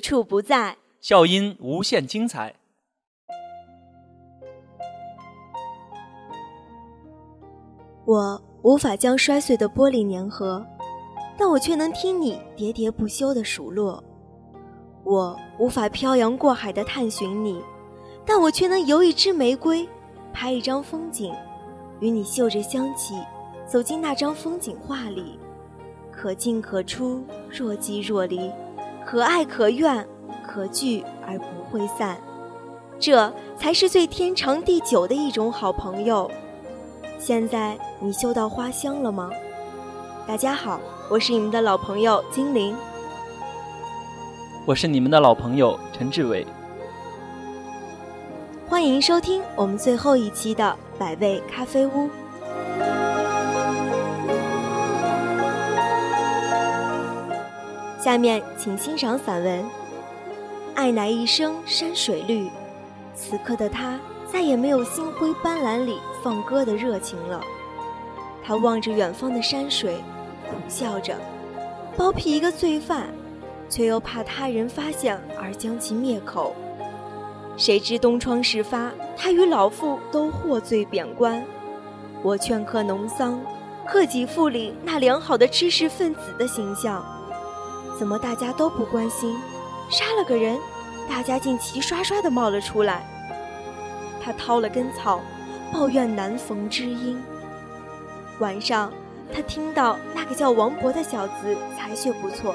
春无处不在，笑音无限精彩。我无法将摔碎的玻璃粘合，但我却能听你喋喋不休的数落。我无法漂洋过海的探寻你，但我却能游一支玫瑰，拍一张风景，与你嗅着香气，走进那张风景画里。可进可出，若即若离，可爱可怨，可聚而不会散。这才是最天长地久的一种好朋友。现在你嗅到花香了吗？大家好，我是你们的老朋友精灵。我是你们的老朋友陈志伟。欢迎收听我们最后一期的百味咖啡屋。下面请欣赏散文《爱乃一生山水绿》。此刻的他再也没有星辉斑斓里放歌的热情了。他望着远方的山水，苦笑着，包庇一个罪犯，却又怕他人发现而将其灭口。谁知东窗事发，他与老妇都获罪贬官。我劝克农桑，克己复礼那良好的知识分子的形象。怎么大家都不关心？杀了个人，大家竟齐刷刷地冒了出来。他掏了根草，抱怨难逢知音。晚上，他听到那个叫王博的小子才学不错，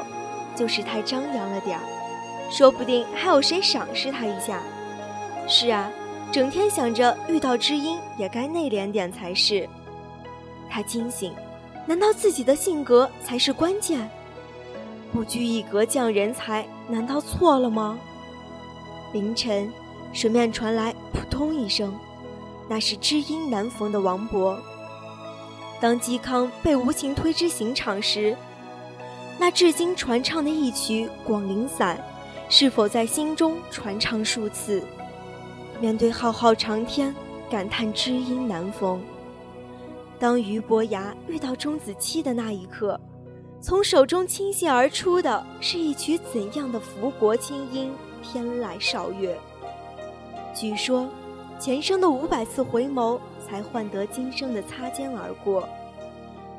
就是太张扬了点儿，说不定还有谁赏识他一下。是啊，整天想着遇到知音也该内敛点才是。他惊醒，难道自己的性格才是关键？不拘一格降人才，难道错了吗？凌晨，水面传来扑通一声，那是知音难逢的王勃。当嵇康被无情推之刑场时，那至今传唱的一曲《广陵散》，是否在心中传唱数次？面对浩浩长天，感叹知音难逢。当俞伯牙遇到钟子期的那一刻。从手中倾泻而出的是一曲怎样的福国清音？天籁韶乐。据说，前生的五百次回眸，才换得今生的擦肩而过。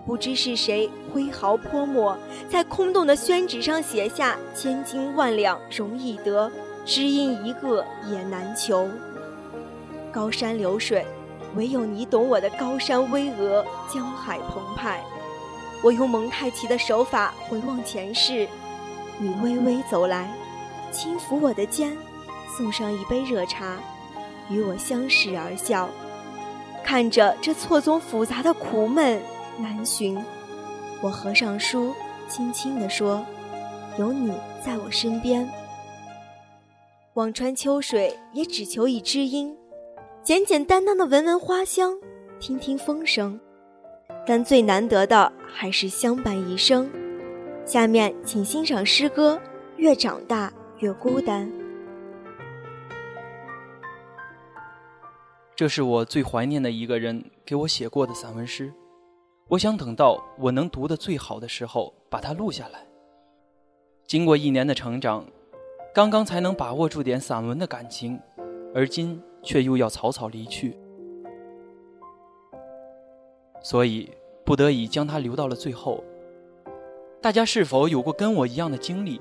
不知是谁挥毫泼墨，在空洞的宣纸上写下“千金万两容易得，知音一个也难求”。高山流水，唯有你懂我的高山巍峨，江海澎湃。我用蒙太奇的手法回望前世，你微微走来，轻抚我的肩，送上一杯热茶，与我相视而笑。看着这错综复杂的苦闷难寻，我合上书，轻轻地说：“有你在我身边，望穿秋水也只求一知音，简简单单的闻闻花香，听听风声。”但最难得的还是相伴一生。下面请欣赏诗歌《越长大越孤单》。这是我最怀念的一个人给我写过的散文诗，我想等到我能读得最好的时候把它录下来。经过一年的成长，刚刚才能把握住点散文的感情，而今却又要草草离去。所以，不得已将它留到了最后。大家是否有过跟我一样的经历？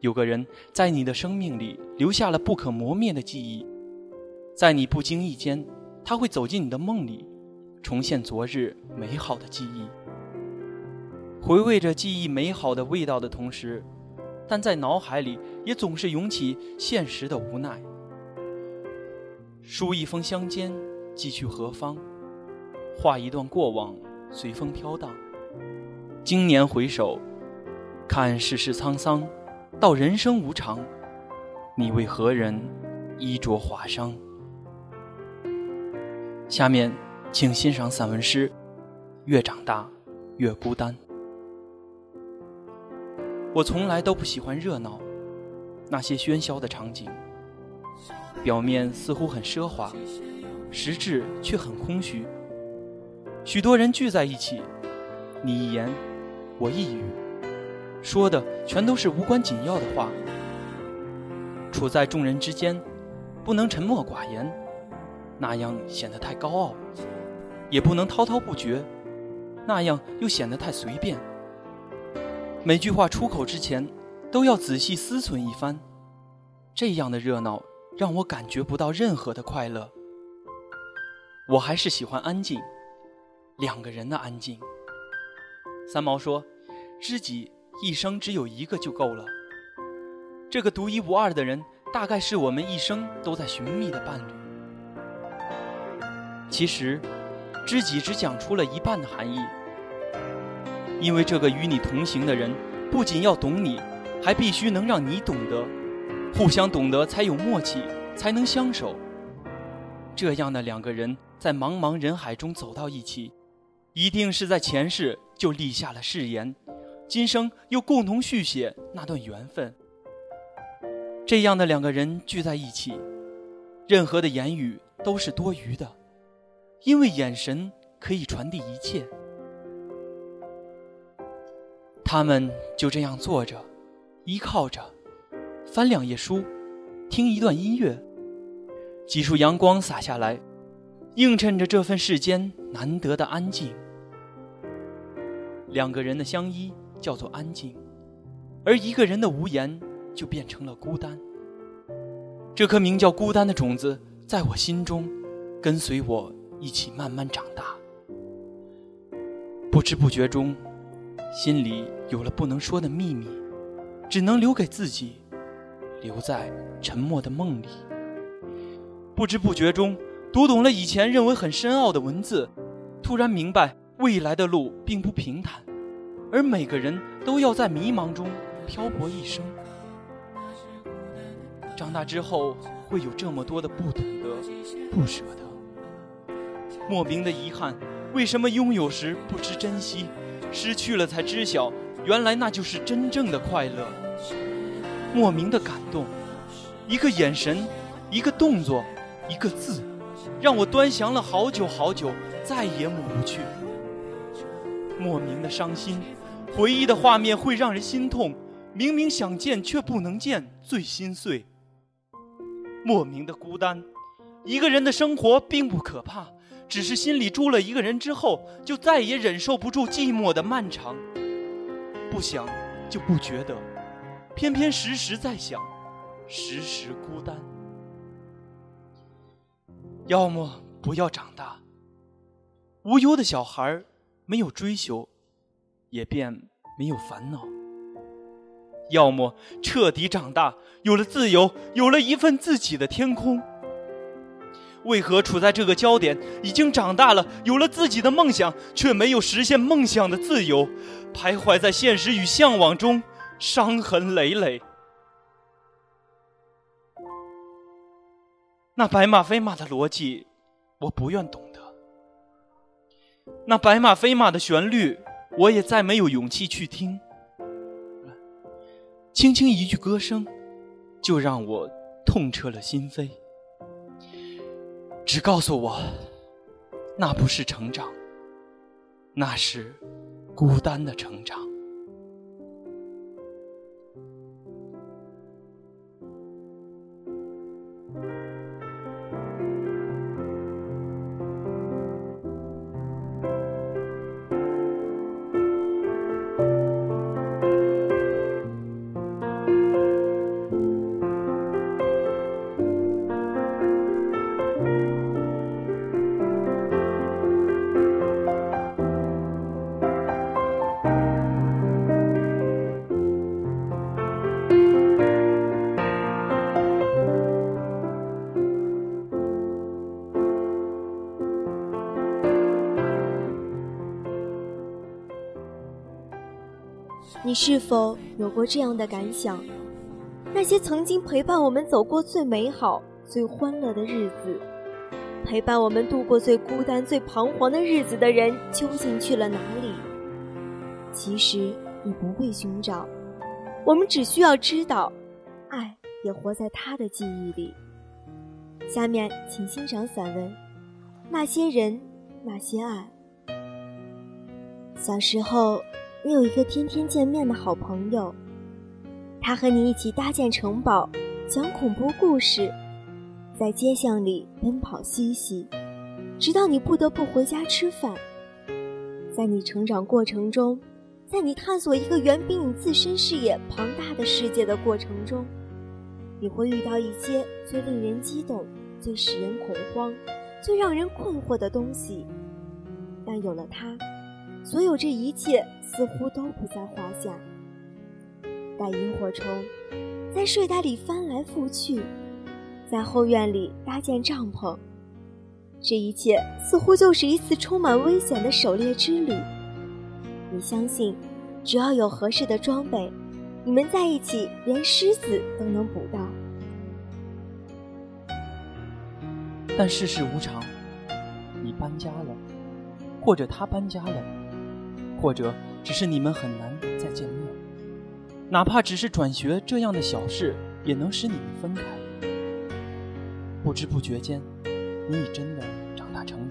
有个人在你的生命里留下了不可磨灭的记忆，在你不经意间，他会走进你的梦里，重现昨日美好的记忆。回味着记忆美好的味道的同时，但在脑海里也总是涌起现实的无奈。书一封相间，寄去何方？画一段过往，随风飘荡。今年回首，看世事沧桑，道人生无常。你为何人衣着华裳？下面，请欣赏散文诗《越长大越孤单》。我从来都不喜欢热闹，那些喧嚣的场景，表面似乎很奢华，实质却很空虚。许多人聚在一起，你一言，我一语，说的全都是无关紧要的话。处在众人之间，不能沉默寡言，那样显得太高傲；也不能滔滔不绝，那样又显得太随便。每句话出口之前，都要仔细思忖一番。这样的热闹让我感觉不到任何的快乐。我还是喜欢安静，两个人的安静。三毛说：“知己一生只有一个就够了。”这个独一无二的人，大概是我们一生都在寻觅的伴侣。其实，知己只讲出了一半的含义，因为这个与你同行的人，不仅要懂你，还必须能让你懂得，互相懂得才有默契，才能相守。这样的两个人在茫茫人海中走到一起，一定是在前世就立下了誓言，今生又共同续写那段缘分。这样的两个人聚在一起，任何的言语都是多余的，因为眼神可以传递一切。他们就这样坐着，依靠着，翻两页书，听一段音乐。几束阳光洒下来，映衬着这份世间难得的安静。两个人的相依叫做安静，而一个人的无言就变成了孤单。这颗名叫孤单的种子，在我心中，跟随我一起慢慢长大。不知不觉中，心里有了不能说的秘密，只能留给自己，留在沉默的梦里。不知不觉中，读懂了以前认为很深奥的文字，突然明白未来的路并不平坦，而每个人都要在迷茫中漂泊一生。长大之后，会有这么多的不懂得、不舍得，莫名的遗憾。为什么拥有时不知珍惜，失去了才知晓，原来那就是真正的快乐。莫名的感动，一个眼神，一个动作。一个字，让我端详了好久好久，再也抹不去。莫名的伤心，回忆的画面会让人心痛。明明想见却不能见，最心碎。莫名的孤单，一个人的生活并不可怕，只是心里住了一个人之后，就再也忍受不住寂寞的漫长。不想就不觉得，偏偏时时在想，时时孤单。要么不要长大。无忧的小孩没有追求，也便没有烦恼。要么彻底长大，有了自由，有了一份自己的天空。为何处在这个焦点，已经长大了，有了自己的梦想，却没有实现梦想的自由，徘徊在现实与向往中，伤痕累累。那白马非马的逻辑，我不愿懂得；那白马非马的旋律，我也再没有勇气去听。轻轻一句歌声，就让我痛彻了心扉。只告诉我，那不是成长，那是孤单的成长。你是否有过这样的感想？那些曾经陪伴我们走过最美好、最欢乐的日子，陪伴我们度过最孤单、最彷徨的日子的人，究竟去了哪里？其实你不必寻找，我们只需要知道，爱也活在他的记忆里。下面请欣赏散文《那些人，那些爱》。小时候。你有一个天天见面的好朋友，他和你一起搭建城堡，讲恐怖故事，在街巷里奔跑嬉戏，直到你不得不回家吃饭。在你成长过程中，在你探索一个远比你自身视野庞大的世界的过程中，你会遇到一些最令人激动、最使人恐慌、最让人困惑的东西。但有了它，所有这一切似乎都不在话下。带萤火虫，在睡袋里翻来覆去，在后院里搭建帐篷。这一切似乎就是一次充满危险的狩猎之旅。你相信，只要有合适的装备，你们在一起连狮子都能捕到。但世事无常，你搬家了，或者他搬家了，或者只是你们很难再见面。哪怕只是转学这样的小事，也能使你们分开。不知不觉间。你已真的长大成人，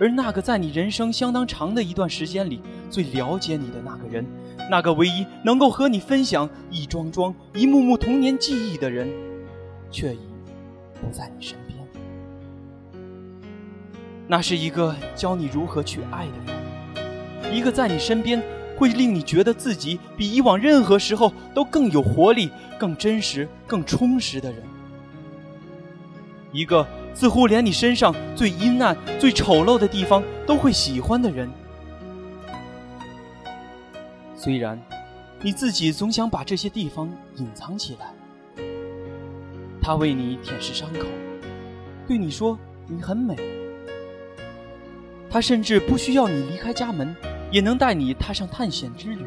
而那个在你人生相当长的一段时间里最了解你的那个人，那个唯一能够和你分享一桩桩、一幕幕童年记忆的人，却已不在你身边。那是一个教你如何去爱的人，一个在你身边会令你觉得自己比以往任何时候都更有活力、更真实、更充实的人。一个似乎连你身上最阴暗、最丑陋的地方都会喜欢的人，虽然你自己总想把这些地方隐藏起来，他为你舔舐伤口，对你说你很美，他甚至不需要你离开家门，也能带你踏上探险之旅，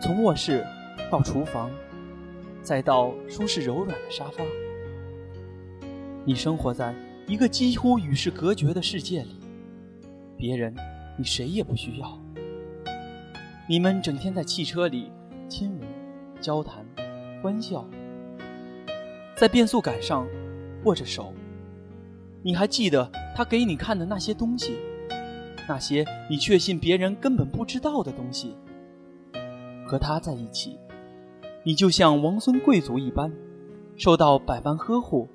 从卧室到厨房，再到舒适柔软的沙发。你生活在一个几乎与世隔绝的世界里，别人，你谁也不需要。你们整天在汽车里亲吻、交谈、欢笑，在变速杆上握着手。你还记得他给你看的那些东西，那些你确信别人根本不知道的东西。和他在一起，你就像王孙贵族一般，受到百般呵护。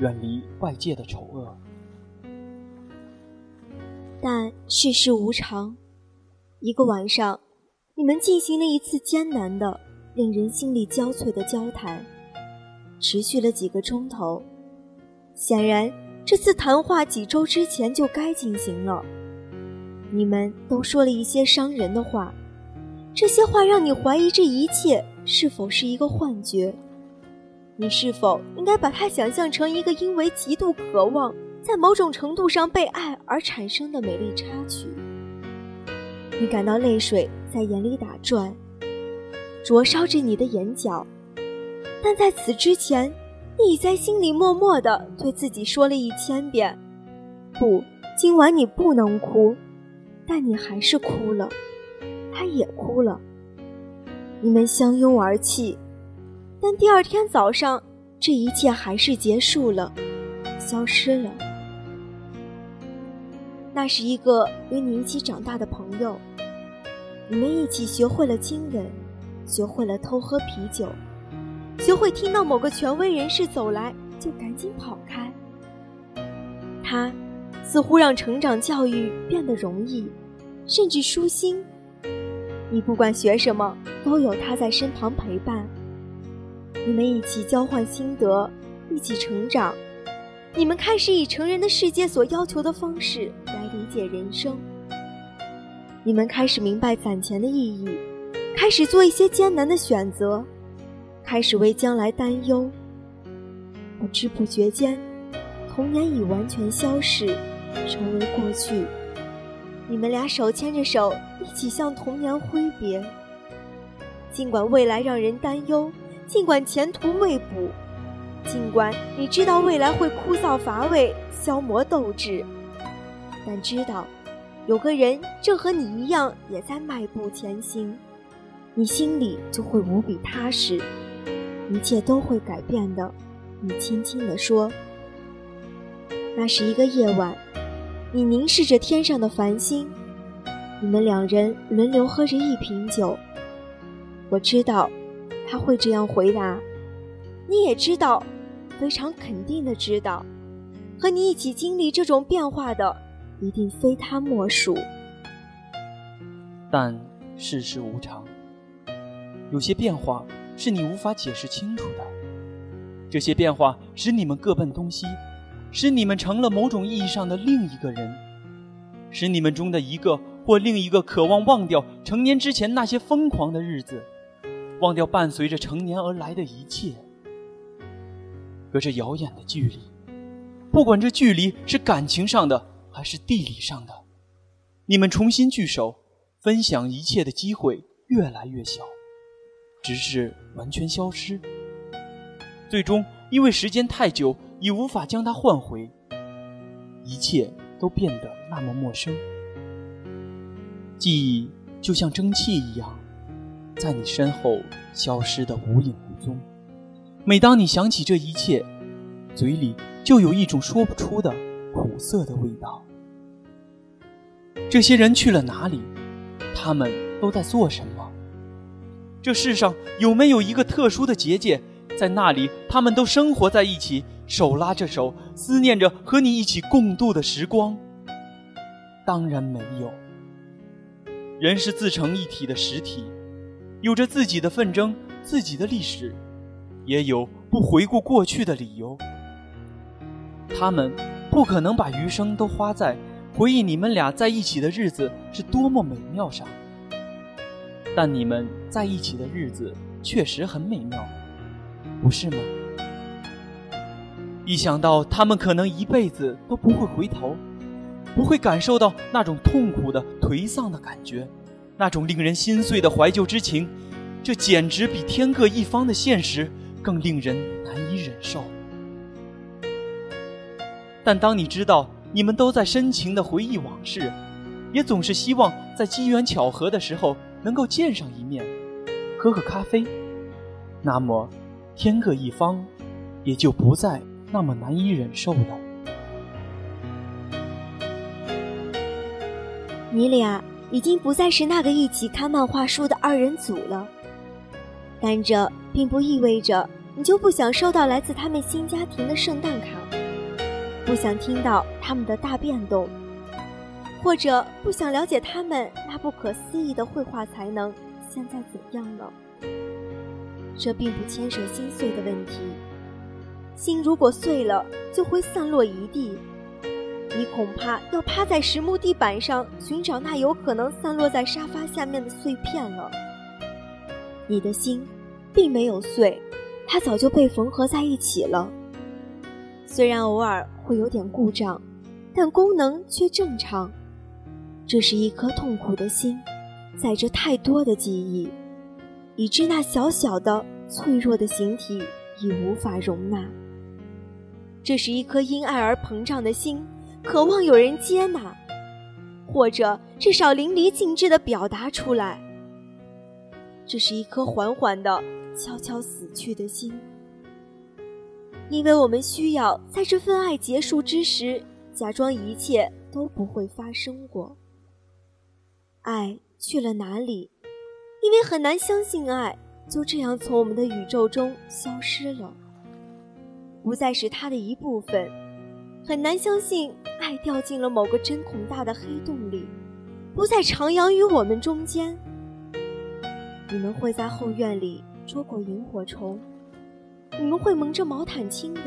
远离外界的丑恶，但世事无常。一个晚上，你们进行了一次艰难的、令人心力交瘁的交谈，持续了几个钟头。显然，这次谈话几周之前就该进行了。你们都说了一些伤人的话，这些话让你怀疑这一切是否是一个幻觉。你是否应该把它想象成一个因为极度渴望，在某种程度上被爱而产生的美丽插曲？你感到泪水在眼里打转，灼烧着你的眼角，但在此之前，你已在心里默默地对自己说了一千遍：“不，今晚你不能哭。”但你还是哭了，他也哭了，你们相拥而泣。但第二天早上，这一切还是结束了，消失了。那是一个与你一起长大的朋友，你们一起学会了亲吻，学会了偷喝啤酒，学会听到某个权威人士走来就赶紧跑开。他似乎让成长教育变得容易，甚至舒心。你不管学什么，都有他在身旁陪伴。你们一起交换心得，一起成长。你们开始以成人的世界所要求的方式来理解人生。你们开始明白攒钱的意义，开始做一些艰难的选择，开始为将来担忧。不知不觉间，童年已完全消逝，成为过去。你们俩手牵着手，一起向童年挥别。尽管未来让人担忧。尽管前途未卜，尽管你知道未来会枯燥乏味、消磨斗志，但知道有个人正和你一样也在迈步前行，你心里就会无比踏实，一切都会改变的。你轻轻地说：“那是一个夜晚，你凝视着天上的繁星，你们两人轮流喝着一瓶酒。我知道他会这样回答，你也知道，非常肯定的知道，和你一起经历这种变化的一定非他莫属。但世事无常，有些变化是你无法解释清楚的。这些变化使你们各奔东西，使你们成了某种意义上的另一个人，使你们中的一个或另一个渴望忘掉成年之前那些疯狂的日子，忘掉伴随着成年而来的一切。隔着遥远的距离，不管这距离是感情上的还是地理上的，你们重新聚首，分享一切的机会越来越小，直至完全消失。最终，因为时间太久，已无法将它换回，一切都变得那么陌生。记忆就像蒸汽一样，在你身后消失得无影无踪。每当你想起这一切，嘴里就有一种说不出的苦涩的味道。这些人去了哪里？他们都在做什么？这世上有没有一个特殊的结界？在那里，他们都生活在一起，手拉着手，思念着和你一起共度的时光。当然没有。人是自成一体的实体，有着自己的纷争、自己的历史，也有不回顾过去的理由。他们不可能把余生都花在回忆你们俩在一起的日子是多么美妙上，但你们在一起的日子确实很美妙。不是吗？一想到他们可能一辈子都不会回头，不会感受到那种痛苦的颓丧的感觉，那种令人心碎的怀旧之情，这简直比天各一方的现实更令人难以忍受。但当你知道你们都在深情的回忆往事，也总是希望在机缘巧合的时候能够见上一面，喝个咖啡，那么。天各一方，也就不再那么难以忍受的。你俩已经不再是那个一起看漫画书的二人组了，但这并不意味着你就不想收到来自他们新家庭的圣诞卡，不想听到他们的大变动，或者不想了解他们那不可思议的绘画才能现在怎样了。这并不牵涉心碎的问题。心如果碎了，就会散落一地。你恐怕要趴在实木地板上寻找那有可能散落在沙发下面的碎片了。你的心，并没有碎，它早就被缝合在一起了。虽然偶尔会有点故障，但功能却正常。这是一颗痛苦的心，载着太多的记忆。以致那小小的、脆弱的形体已无法容纳。这是一颗因爱而膨胀的心，渴望有人接纳，或者至少淋漓尽致地表达出来。这是一颗缓缓的、悄悄死去的心，因为我们需要在这份爱结束之时，假装一切都不会发生过。爱去了哪里？因为很难相信爱就这样从我们的宇宙中消失了，不再是他的一部分。很难相信爱掉进了某个针孔大的黑洞里，不再徜徉于我们中间。你们会在后院里捉过萤火虫，你们会蒙着毛毯亲吻，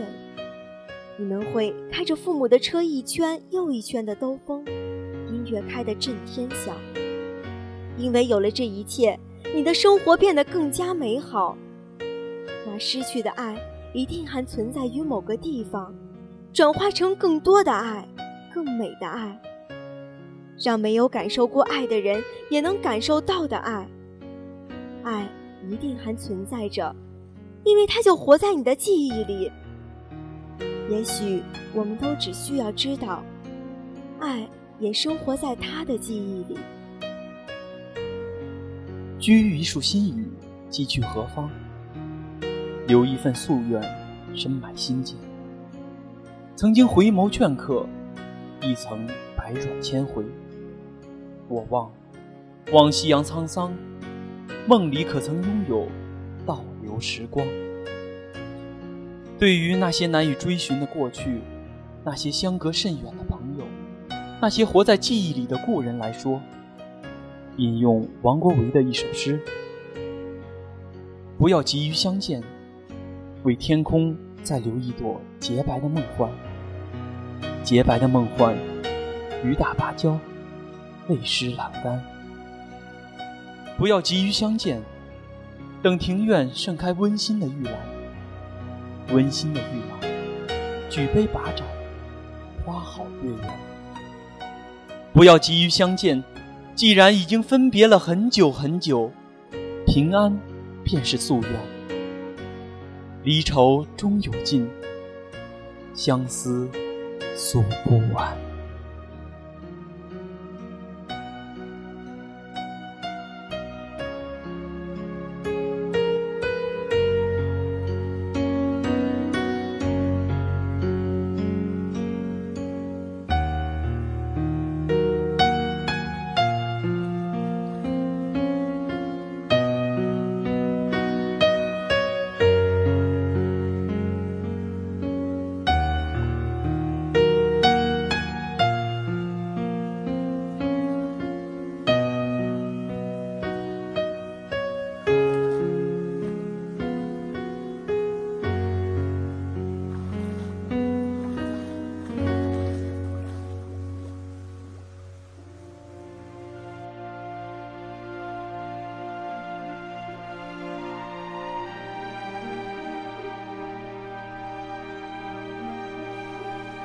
你们会开着父母的车一圈又一圈的兜风，音乐开得震天响。因为有了这一切，你的生活变得更加美好。那失去的爱一定还存在于某个地方，转化成更多的爱，更美的爱，让没有感受过爱的人也能感受到的爱。爱一定还存在着，因为它就活在你的记忆里。也许我们都只需要知道，爱也生活在他的记忆里。居于一束新雨，寄去何方？留一份夙愿，深埋心间。曾经回眸镌刻，一层百转千回。我望望夕阳沧桑，梦里可曾拥有倒流时光？对于那些难以追寻的过去，那些相隔甚远的朋友，那些活在记忆里的故人来说，引用王国维的一首诗：不要急于相见，为天空再留一朵洁白的梦幻。洁白的梦幻，雨打芭蕉，泪湿阑干。不要急于相见，等庭院盛开温馨的玉兰。温馨的玉兰，举杯把盏，花好月圆。不要急于相见，既然已经分别了很久很久，平安便是夙愿。离愁终有尽，相思。诉不完。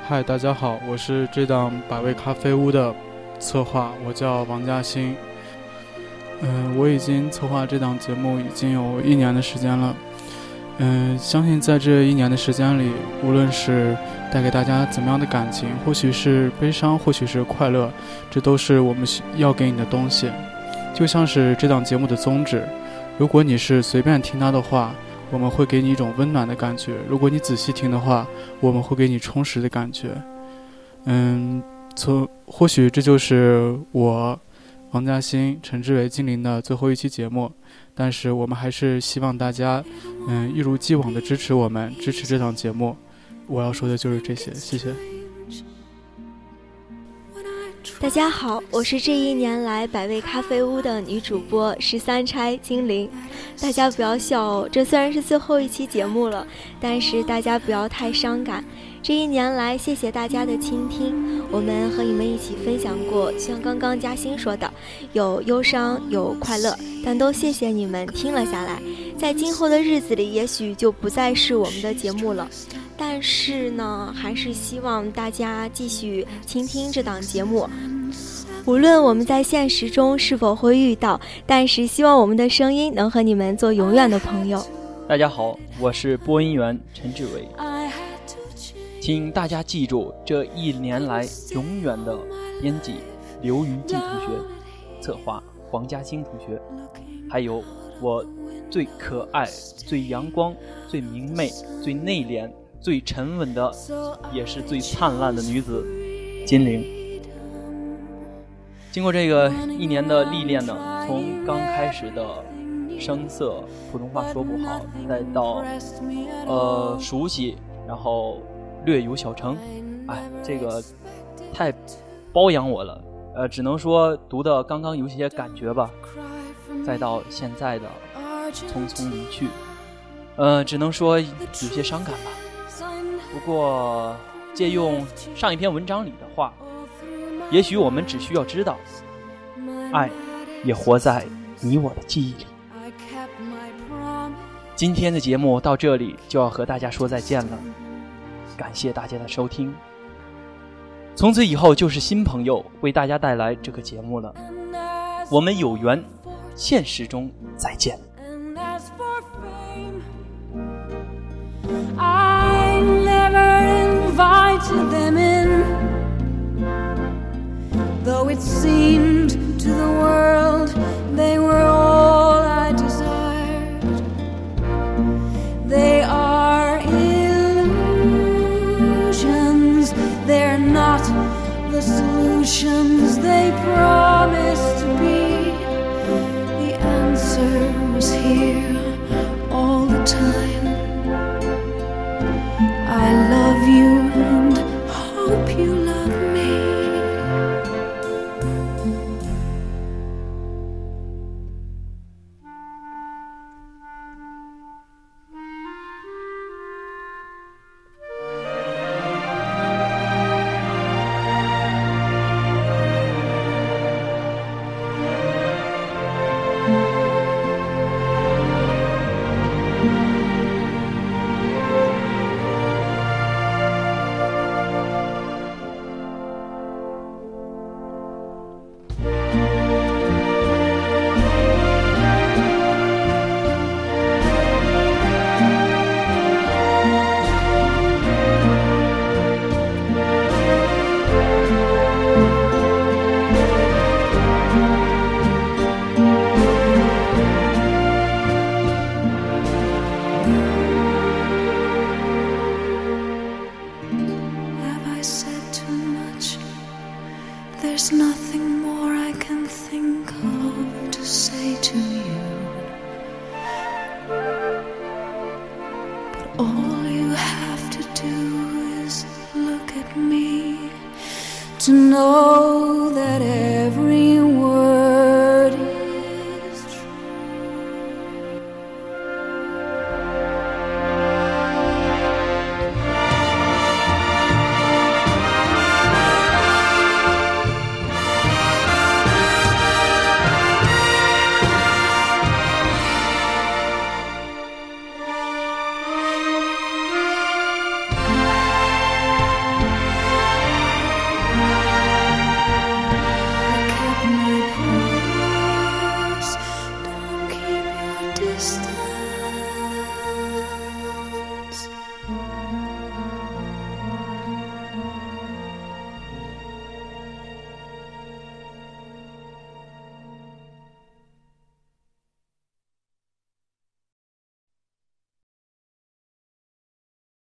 嗨，大家好，我是这档百味咖啡屋的策划，我叫王嘉欣。嗯，我已经策划这档节目已经有一年的时间了。嗯，相信在这一年的时间里，无论是带给大家怎么样的感情，或许是悲伤，或许是快乐，这都是我们需要给你的东西。就像是这档节目的宗旨，如果你是随便听它的话。我们会给你一种温暖的感觉。如果你仔细听的话，我们会给你充实的感觉。嗯，从或许这就是我王嘉欣陈志伟精灵的最后一期节目。但是我们还是希望大家，嗯，一如既往的支持我们，支持这档节目。我要说的就是这些，谢谢。大家好，我是这一年来百味咖啡屋的女主播十三钗精灵。大家不要笑哦，这虽然是最后一期节目了，但是大家不要太伤感。这一年来，谢谢大家的倾听，我们和你们一起分享过，像刚刚嘉欣说的，有忧伤，有快乐，但都谢谢你们听了下来。在今后的日子里，也许就不再是我们的节目了。但是呢，还是希望大家继续倾听这档节目。无论我们在现实中是否会遇到，但是希望我们的声音能和你们做永远的朋友。大家好，我是播音员陈志伟，请大家记住这一年来永远的编辑刘云静同学，策划黄嘉欣同学，还有我最可爱、最阳光、最明媚、最内敛。最沉稳的，也是最灿烂的女子，金玲。经过这个一年的历练呢，从刚开始的生涩，普通话说不好，再到呃熟悉，然后略有小成，哎，这个太包养我了，呃，只能说读的刚刚有些感觉吧，再到现在的匆匆离去，呃，只能说有些伤感吧。不过，借用上一篇文章里的话，也许我们只需要知道，爱也活在你我的记忆里。今天的节目到这里就要和大家说再见了，感谢大家的收听。从此以后就是新朋友为大家带来这个节目了，我们有缘，现实中再见。Invited them in. Though it seemed to the world they were